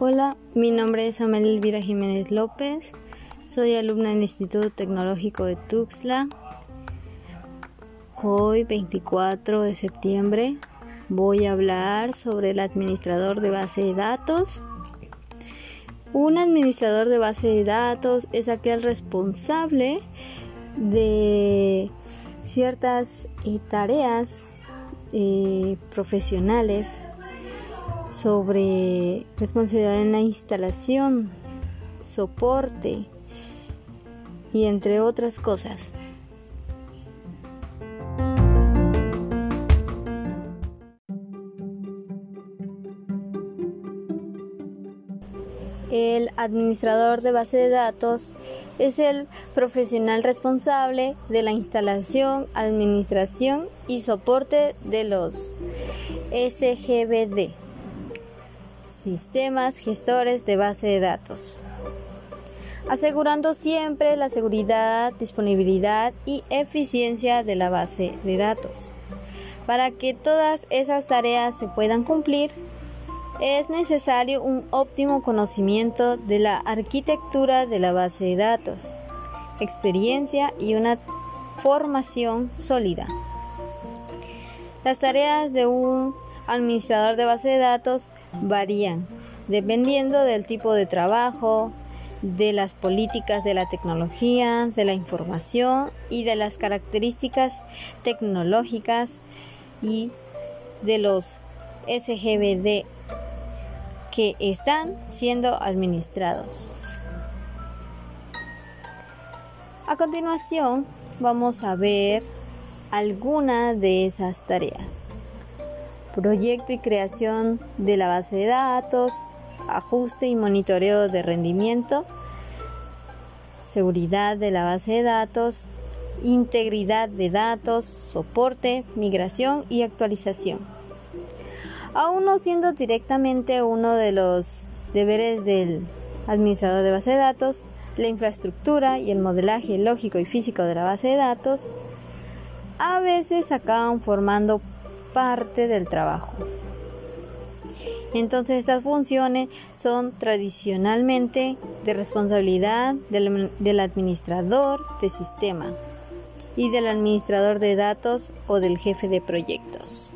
Hola, mi nombre es Amelia Elvira Jiménez López, soy alumna del Instituto Tecnológico de Tuxtla. Hoy, 24 de septiembre, voy a hablar sobre el administrador de base de datos. Un administrador de base de datos es aquel responsable de ciertas eh, tareas eh, profesionales sobre responsabilidad en la instalación, soporte y entre otras cosas. El administrador de base de datos es el profesional responsable de la instalación, administración y soporte de los SGBD sistemas gestores de base de datos, asegurando siempre la seguridad, disponibilidad y eficiencia de la base de datos. Para que todas esas tareas se puedan cumplir, es necesario un óptimo conocimiento de la arquitectura de la base de datos, experiencia y una formación sólida. Las tareas de un administrador de base de datos varían dependiendo del tipo de trabajo, de las políticas de la tecnología, de la información y de las características tecnológicas y de los SGBD que están siendo administrados. A continuación vamos a ver algunas de esas tareas proyecto y creación de la base de datos, ajuste y monitoreo de rendimiento, seguridad de la base de datos, integridad de datos, soporte, migración y actualización. Aún no siendo directamente uno de los deberes del administrador de base de datos, la infraestructura y el modelaje lógico y físico de la base de datos a veces acaban formando parte del trabajo. Entonces estas funciones son tradicionalmente de responsabilidad del, administrador de sistema y del administrador de datos o del jefe de proyectos.